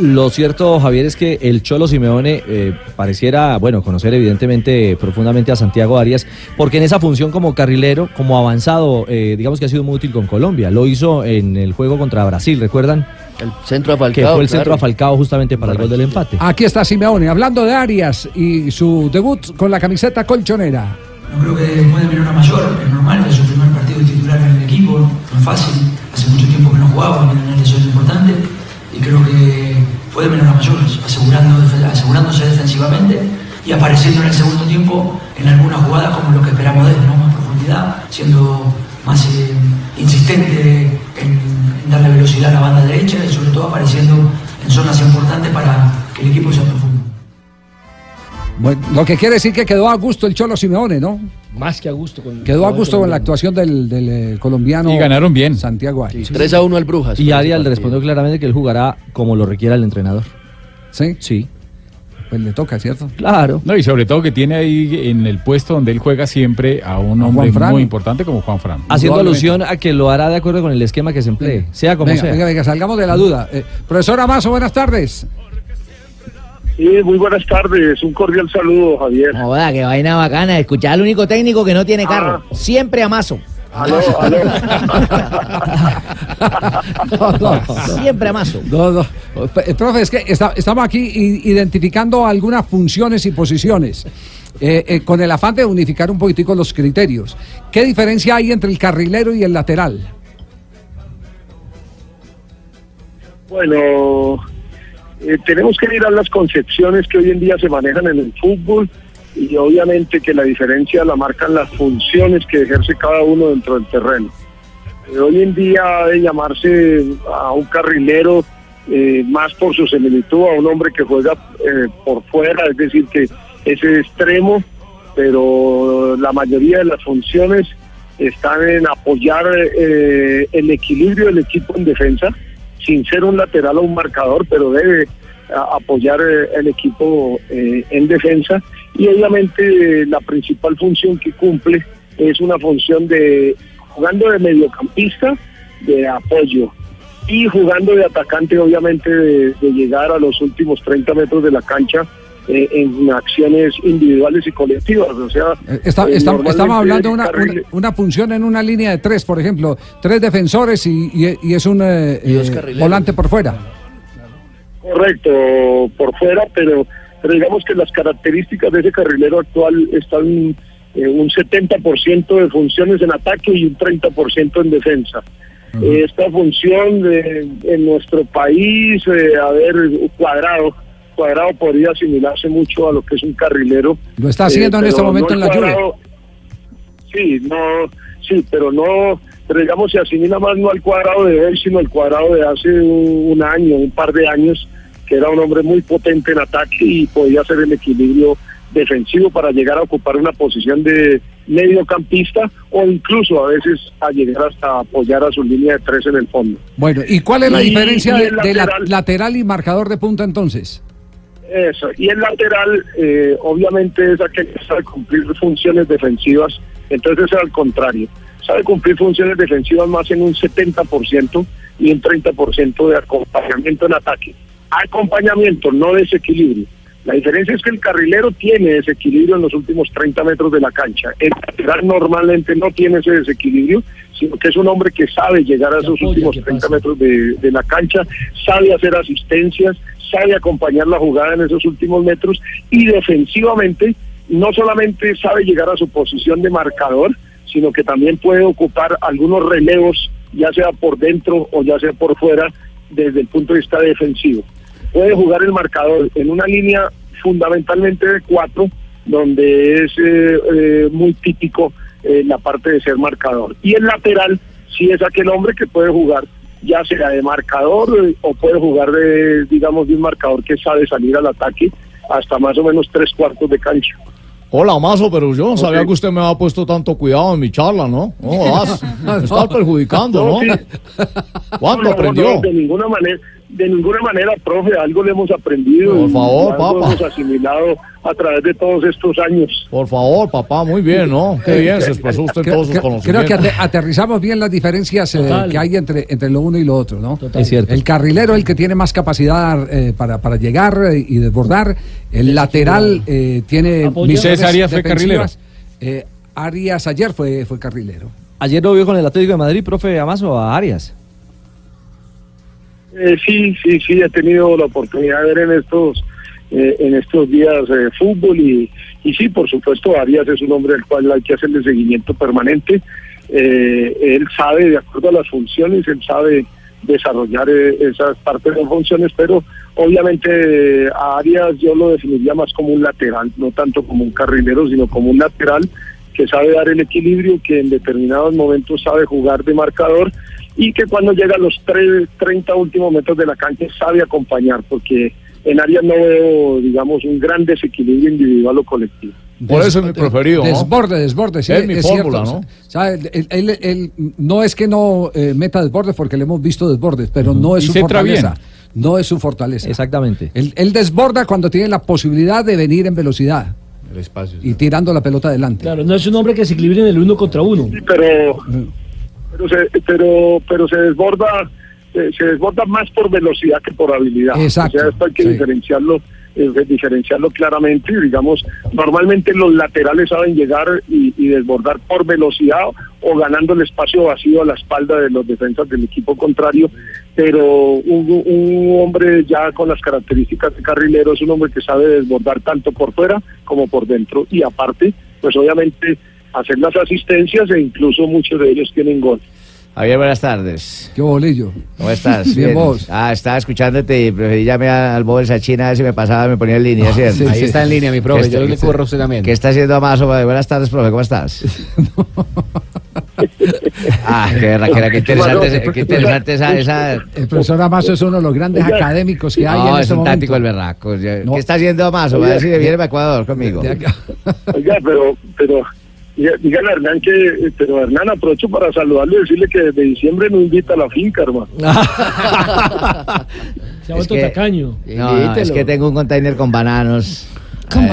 Lo cierto, Javier, es que el Cholo Simeone eh, pareciera, bueno, conocer evidentemente profundamente a Santiago Arias, porque en esa función como carrilero, como avanzado, eh, digamos que ha sido muy útil con Colombia. Lo hizo en el juego contra Brasil, ¿recuerdan? El centro a Que Falcao. fue el centro a Falcao justamente para el gol del empate. Aquí está Simeone, hablando de Arias y su debut con la camiseta colchonera. No creo que puede venir una mayor, es normal, es su primer partido titular en el equipo, no es fácil, hace mucho tiempo que no jugaba, tiene una lesión importante y creo que puede venir una mayor, asegurando, asegurándose defensivamente y apareciendo en el segundo tiempo en algunas jugadas como lo que esperamos de él, ¿no? más profundidad, siendo más eh, insistente en, en darle velocidad a la banda derecha y sobre todo apareciendo en zonas importantes para que el equipo sea profundo. Bueno, lo que quiere decir que quedó a gusto el Cholo Simeone, ¿no? Más que a gusto. Con Quedó a gusto con la actuación del, del, eh, colombiano. Y ganaron bien. Santiago Arias. 3 a 1 al Brujas. Y Arias le respondió claramente que él jugará como lo requiera el entrenador. Sí, Sí, pues le toca, ¿cierto? claro. No, y sobre todo que tiene ahí en el puesto donde él juega siempre a un A hombre Fran. muy importante como Juan Fran. Haciendo alusión a que lo hará de acuerdo con el esquema que se emplee, sea como venga, sea. venga, venga, salgamos de la duda. Eh, profesor Amazo, buenas tardes. Sí, muy buenas tardes. Un cordial saludo, Javier. Joda, qué vaina bacana. Escuchar al único técnico que no tiene carro. Siempre amaso. Aló, aló. No, no, Siempre amaso. no, no. Eh, Profe, es que está- estamos aquí identificando algunas funciones y posiciones. eh, eh, con el afán de unificar un poquitico los criterios. ¿Qué diferencia hay entre el carrilero y el lateral? Bueno, eh, tenemos que mirar las concepciones que hoy en día se manejan en el fútbol y obviamente que la diferencia la marcan las funciones que ejerce cada uno dentro del terreno. Eh, hoy en día de llamarse a un carrilero eh, más por su similitud a un hombre que juega por fuera, es decir, que es extremo, pero la mayoría de las funciones están en apoyar el equilibrio del equipo en defensa, sin ser un lateral o un marcador, pero debe a- apoyar eh, el equipo eh, en defensa. Y obviamente eh, la principal función que cumple es una función de jugando de mediocampista, de apoyo, y jugando de atacante, obviamente, de, de llegar a los últimos 30 metros de la cancha eh, en acciones individuales y colectivas. O sea, Eh, está- eh, está- estamos hablando de una, una, una función en una línea de tres, por ejemplo, tres defensores y, y- y es un eh, eh, volante por fuera. Correcto, por fuera, pero, pero digamos que las características de ese carrilero actual están un 70% de funciones en ataque y un 30% en defensa. Esta función de- en nuestro país, eh, a ver, cuadrado, cuadrado podría asimilarse mucho a lo que es un carrilero. Lo está haciendo en pero este momento no en la. Cuadrado- Sí, no, sí, pero no, pero digamos se asimila más no al cuadrado de hoy, sino al cuadrado de hace un, un año, un par de años, que era un hombre muy potente en ataque y podía hacer el equilibrio defensivo para llegar a ocupar una posición de mediocampista o incluso a veces a llegar hasta apoyar a su línea de tres en el fondo. Bueno, ¿y cuál es la Y- diferencia de, la- lateral y marcador de punta entonces? Eso, y el lateral eh, obviamente es aquel que sabe cumplir funciones defensivas, entonces es al contrario, sabe cumplir funciones defensivas más en un 70% y un 30% de acompañamiento en ataque. Acompañamiento, no desequilibrio. La diferencia es que el carrilero tiene desequilibrio en los últimos 30 metros de la cancha. El lateral normalmente no tiene ese desequilibrio, sino que es un hombre que sabe llegar a esos últimos ¿qué 30 pasa? metros de, de la cancha, sabe hacer asistencias, sabe acompañar la jugada en esos últimos metros y defensivamente no solamente sabe llegar a su posición de marcador, sino que también puede ocupar algunos relevos, ya sea por dentro o ya sea por fuera, desde el punto de vista defensivo. Puede jugar el marcador en una línea fundamentalmente de cuatro, donde es eh, eh, muy típico eh, la parte de ser marcador. Y el lateral sí es aquel hombre que puede jugar ya sea de marcador eh, o puede jugar de, digamos, de un marcador que sabe salir al ataque hasta más o menos tres cuartos de cancha. Hola, Mazo, pero yo no sabía que usted me había puesto tanto cuidado en mi charla, ¿no? No, vas, me estás perjudicando, ¿no? ¿Cuánto aprendió? de ninguna manera, de ninguna manera, profe, algo le hemos aprendido. Por y favor, algo papá. hemos asimilado a través de todos estos años. Por favor, papá, muy bien, ¿no? Qué bien, se expresó usted Creo, todos sus creo- creo conocimientos. que ate- aterrizamos bien las diferencias eh, que hay entre, entre lo uno y lo otro, ¿no? Total. Es cierto. El carrilero es el que tiene más capacidad eh, para, para llegar eh, y desbordar. El lateral eh, tiene misiones César Arias fue. Eh, Arias ayer fue, fue carrilero. Ayer lo vio con el Atlético de Madrid, profe Amazo, a Arias. Eh, sí, sí, sí, he tenido la oportunidad de ver en estos eh, en estos días eh, fútbol y, y sí, por supuesto, Arias es un hombre al cual hay que hacerle seguimiento permanente. Eh, él sabe, de acuerdo a las funciones, él sabe desarrollar eh, esas partes de funciones, pero obviamente a Arias yo lo definiría más como un lateral, no tanto como un carrilero, sino como un lateral que sabe dar el equilibrio, que en determinados momentos sabe jugar de marcador y que cuando llega a los tre- 30 últimos metros de la cancha sabe acompañar, porque en Arias no veo, digamos, un gran desequilibrio individual o colectivo. Por eso es mi preferido, ¿no? Desborde, desborde, sí. Es mi fórmula, cierto. ¿no? O sea, él, él- él- él no es que no eh, meta desbordes porque le hemos visto desbordes, pero no es Y su fortaleza. bien. No es su fortaleza. Exactamente. Él, él desborda cuando tiene la posibilidad de venir en velocidad El espacio. y tirando la pelota adelante. Claro, no es un hombre que se equilibre en el uno contra uno. Sí, pero pero se, pero pero se desborda se, se desborda más por velocidad que por habilidad. Exacto, O sea, esto hay que sí. diferenciarlo eh, diferenciarlo claramente. Digamos, normalmente los laterales saben llegar y, y desbordar por velocidad o ganando el espacio vacío a la espalda de los defensas del equipo contrario. Pero un, un hombre ya con las características de carrilero es un hombre que sabe desbordar tanto por fuera como por dentro y aparte, pues obviamente hacer las asistencias e incluso muchos de ellos tienen gol. Javier, buenas tardes. Qué bolillo. ¿Cómo estás? Bien, vos. Ah, estaba escuchándote y preferí llamar al Bob Sachina a ver si me pasaba, me ponía en línea, ¿cierto? sí, Ahí sí. está en línea, mi profe. ¿Qué Yo le curro a usted también. ¿Qué está haciendo Amazo? Buenas tardes, profe, ¿cómo estás? ah, qué berraquera, qué interesante, qué interesante esa... esa... El profesor Amazo es uno de los grandes Oiga. académicos que hay No, en es este un momento. el berraco. Yo- No. ¿Qué está haciendo Amazo? A ver si viene para Ecuador conmigo. Oiga, pero, pero, dígale a Hernán que, pero Hernán aprovecho para saludarle y decirle que desde diciembre no invita a la finca, hermano. Se ha vuelto tacaño. No, no, es que tengo un container con bananos. Con.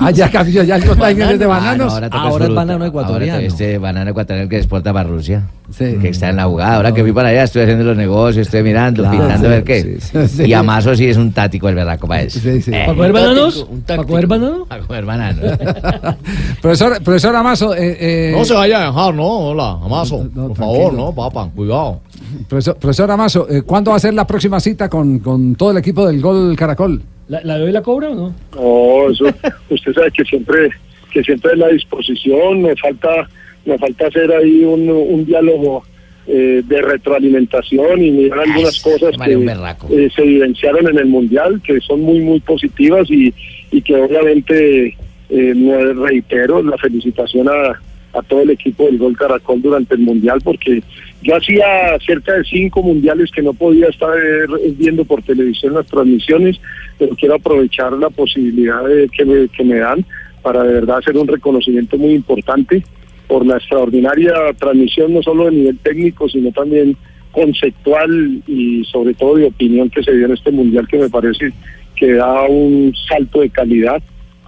Ah, ya cambió ya de Ah, bananos. no, ahora, Ahora es banano ecuatoriano. Ahora este banano ecuatoriano que exporta para Rusia. Sí. Que está en la jugada. Ahora que fui para allá, estoy haciendo los negocios, estoy mirando, Claro, pintando a ver qué. sí, sí. Y Amazo sí es un tático el berraco para eso. Sí, sí. Eh, ¿Para comer bananos? ¿Para comer banano? a comer bananos. profesor, profesor Amazo, eh, eh, No se vaya a dejar, ¿no? Hola, Amazo. No, no, por favor. ¿no, papá? Cuidado. profesor, profesor Amazo, eh, ¿cuándo va a ser la próxima cita con, con todo el equipo del Gol Caracol? ¿La, la de hoy la cobra o no? No, eso, usted sabe que siempre, que siempre es la disposición, me falta, me falta hacer ahí un, un diálogo eh, de retroalimentación y mirar algunas cosas que eh, se evidenciaron en el mundial, que son muy, muy positivas y, y que obviamente, eh, me reitero, la felicitación a, a todo el equipo del Gol Caracol durante el mundial, porque yo hacía cerca de cinco mundiales que no podía estar eh, viendo por televisión las transmisiones, pero quiero aprovechar la posibilidad de- que, me, que me dan para de verdad hacer un reconocimiento muy importante por la extraordinaria transmisión, no solo de nivel técnico, sino también conceptual y sobre todo de opinión que se dio en este mundial, que me parece que da un salto de calidad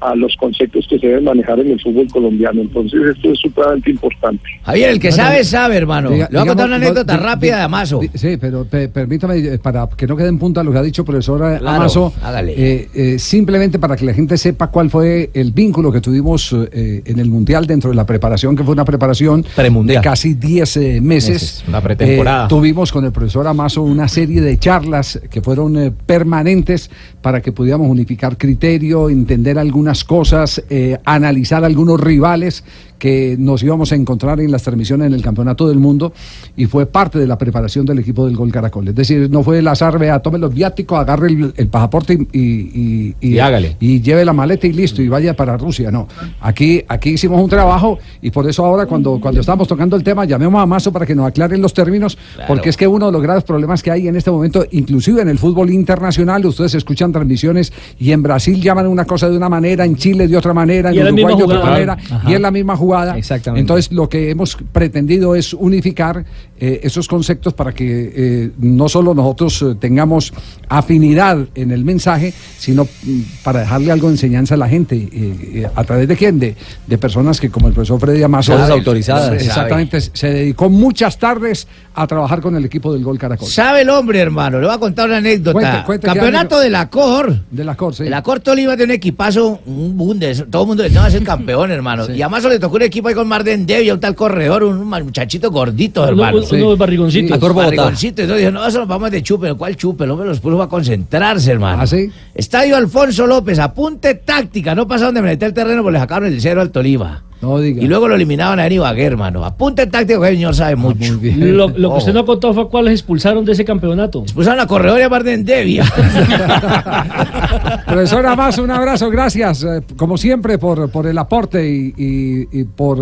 a los conceptos que se deben manejar en el fútbol colombiano. Entonces esto es supremamente importante. Javier, el que No, no, sabe, sabe, hermano. Diga- Le voy a contar una anécdota no, rápida de Amazo. Sí, pero pe- permítame, eh, para que no quede en punta lo que ha dicho profesor eh, Claro, Amazo, eh, eh, simplemente para que la gente sepa cuál fue el vínculo que tuvimos eh, en el Mundial dentro de la preparación, que fue una preparación Premundial. de casi 10 eh, meses. Meses, una pretemporada. Eh, tuvimos con el profesor Amazo una serie de charlas que fueron eh, permanentes para que pudiéramos unificar criterio, entender algunas cosas, eh, analizar algunos rivales que nos íbamos a encontrar en las transmisiones en el Campeonato del Mundo y fue parte de la preparación del equipo del Gol Caracol. Es decir, no fue el azar, vea, tome los viáticos, agarre el, el pasaporte y, y, y- Y hágale. y lleve la maleta y listo y vaya para Rusia. No, aquí, aquí hicimos un trabajo y por eso ahora cuando, cuando estábamos tocando el tema llamemos a Mazo para que nos aclaren los términos, porque es que uno de los graves problemas que hay en este momento, inclusive en el fútbol internacional, ustedes escuchan transmisiones y en Brasil llaman una cosa de una manera, en Chile de otra manera, en Uruguay de otra manera, Ajá. y es la misma jugada. Jugada. Exactamente. Entonces, lo que hemos pretendido es unificar eh, esos conceptos para que eh, no solo nosotros eh, tengamos afinidad en el mensaje, sino mm, para dejarle algo de enseñanza a la gente. eh, eh, ¿A través de quién? De, de personas que, como el profesor Freddy Amazo, autorizadas. Exactamente, se dedicó muchas tardes a trabajar con el equipo del Gol Caracol. ¿Sabe el hombre, hermano? Le voy a contar una anécdota. Cuente, cuente, Campeonato ¿qué de la COR. De la Cor, sí. De la Cor Tolima de un equipazo, un bundes, todo el mundo no va a ser campeón, hermano. Y además le tocó un equipo ahí con Marden Devia, un tal corredor, un muchachito gordito, Uno- hermano. uno- unos barrigoncitos. La Cor Bogotá. Barrigoncito. Entonces dijo, no, eso nos vamos de chupe. ¿Cuál chupe? El hombre los puso a concentrarse, hermano. ¿Ah, sí? Estadio Alfonso López, apunte táctica. No pasaron de meter el terreno porque le sacaron el cero al Tolima. No diga. Y luego lo eliminaban a Eni Baguer, hermano. Apunte táctico que el señor sabe mucho. Ah, muy bien. Lo, lo que usted no ha contado fue cuáles expulsaron de ese campeonato. Expulsaron a corredor y a Marden Devia. Profesor Amazo, un abrazo, gracias, eh, como siempre, por, por el aporte y, y- y por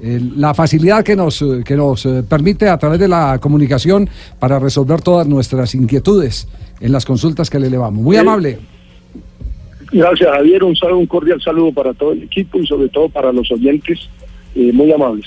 eh, la facilidad que nos, eh, que nos permite a través de la comunicación para resolver todas nuestras inquietudes en las consultas que le elevamos. Muy amable. Gracias, Javier. Un, saludo, un cordial saludo para todo el equipo y sobre todo para los oyentes eh, muy amables.